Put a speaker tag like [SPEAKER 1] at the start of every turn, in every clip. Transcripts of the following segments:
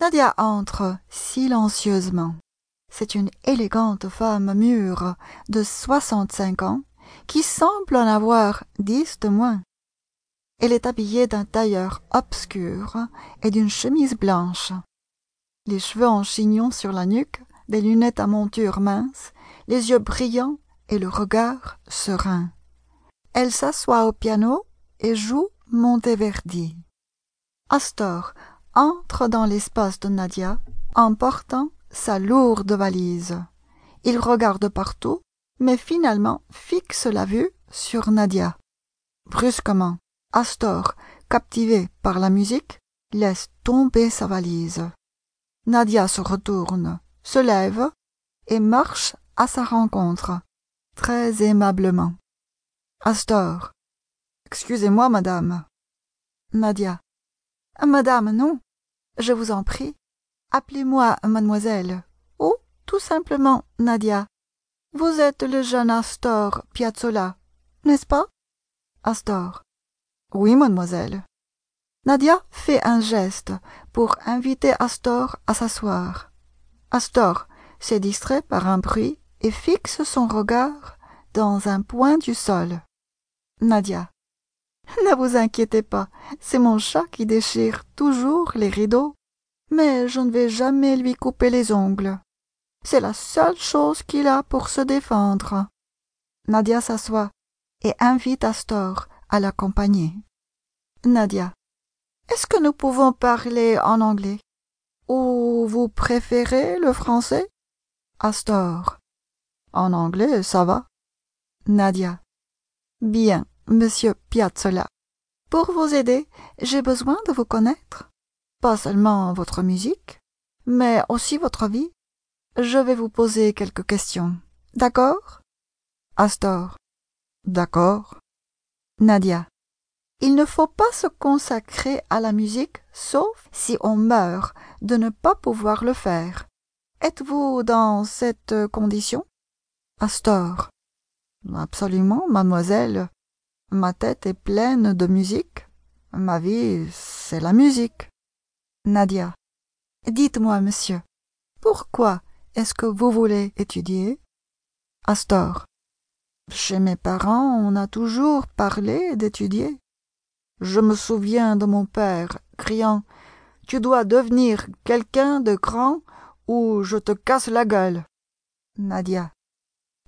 [SPEAKER 1] nadia entre silencieusement. C'est une élégante femme mûre de soixante-cinq ans qui semble en avoir dix de moins. Elle est habillée d'un tailleur obscur et d'une chemise blanche. Les cheveux en chignon sur la nuque des lunettes à monture mince les yeux brillants et le regard serein. Elle s'assoit au piano et joue monteverdi. Astor entre dans l'espace de nadia en portant sa lourde valise. Il regarde partout mais finalement fixe la vue sur nadia. Brusquement astor captivé par la musique laisse tomber sa valise. Nadia se retourne se lève et marche à sa rencontre très aimablement. Astor. Excusez-moi madame. Nadia. Madame non je vous en prie appelez-moi mademoiselle ou tout simplement nadia. Vous êtes le jeune astor piazzolla n'est-ce pas? Astor. Oui mademoiselle. Nadia fait un geste pour inviter astor à s'asseoir. Astor s'est distrait par un bruit et fixe son regard dans un point du sol. Nadia ne vous inquiétez pas c'est mon chat qui déchire toujours les rideaux. Mais je ne vais jamais lui couper les ongles. C'est la seule chose qu'il a pour se défendre. Nadia s'assoit et invite astor à l'accompagner. Nadia est-ce que nous pouvons parler en anglais? Ou vous préférez le français? Astor en anglais ça va. Nadia bien monsieur piazzolla. Pour vous aider j'ai besoin de vous connaître. Pas seulement votre musique mais aussi votre vie. Je vais vous poser quelques questions. D'accord? Astor. D'accord. Nadia. Il ne faut pas se consacrer à la musique sauf si on meurt de ne pas pouvoir le faire. Êtes-vous dans cette condition? Astor. Absolument mademoiselle ma tête est pleine de musique. Ma vie c'est la musique. Nadia. Dites-moi monsieur pourquoi est-ce que vous voulez étudier? Astor. Chez mes parents on a toujours parlé d'étudier. Je me souviens de mon père criant tu dois devenir quelqu'un de grand ou je te casse la gueule nadia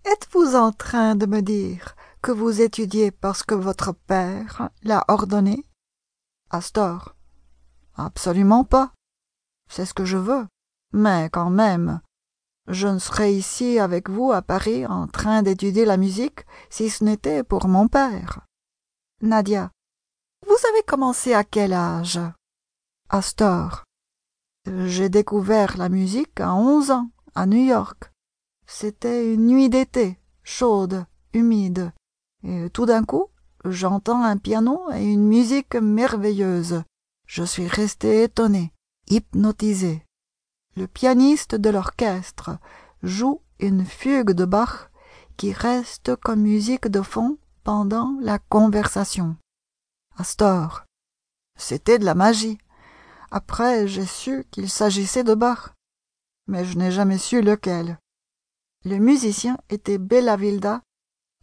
[SPEAKER 1] êtes-vous en train de me dire que vous étudiez parce que votre père l'a ordonné? Astor. Absolument pas. C'est ce que je veux. Mais quand même je ne serais ici avec vous à paris en train d'étudier la musique si ce n'était pour mon père. Nadia. Vous avez commencé à quel âge? Astor. J'ai découvert la musique à onze ans à new-york c'était une nuit d'été chaude humide tout d'un coup j'entends un piano et une musique merveilleuse. Je suis resté étonné hypnotisé le pianiste de l'orchestre joue une fugue de bach qui reste comme musique de fond pendant la conversation. Astor c'était de la magie. Après j'ai su qu'il s'agissait de bach mais je n'ai jamais su lequel. Le musicien était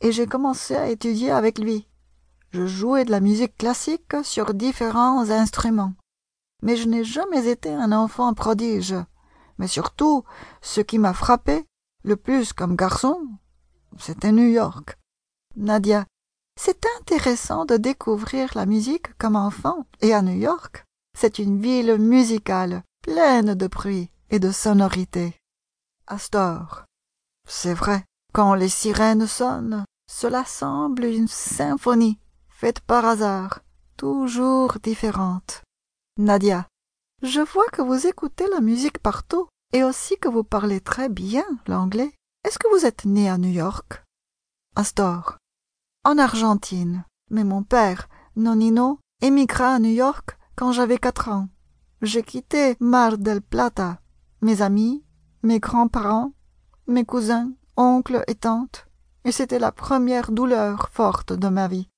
[SPEAKER 1] et j'ai commencé à étudier avec lui. Je jouais de la musique classique sur différents instruments. Mais je n'ai jamais été un enfant prodige. Mais surtout ce qui m'a frappé le plus comme garçon c'était new york. Nadia c'est intéressant de découvrir la musique comme enfant. Et à new york c'est une ville musicale pleine de bruit et de sonorités. Astor c'est vrai quand les sirènes sonnent cela semble une symphonie faite par hasard toujours différente. Nadia je vois que vous écoutez la musique partout et aussi que vous parlez très bien l'anglais. Est-ce que vous êtes né à new-york astor en argentine. Mais mon père nonino émigra à new-york quand j'avais quatre ans. J'ai quitté mar del plata. Mes amis mes grands-parents mes cousins oncles et tantes et c'était la première douleur forte de ma vie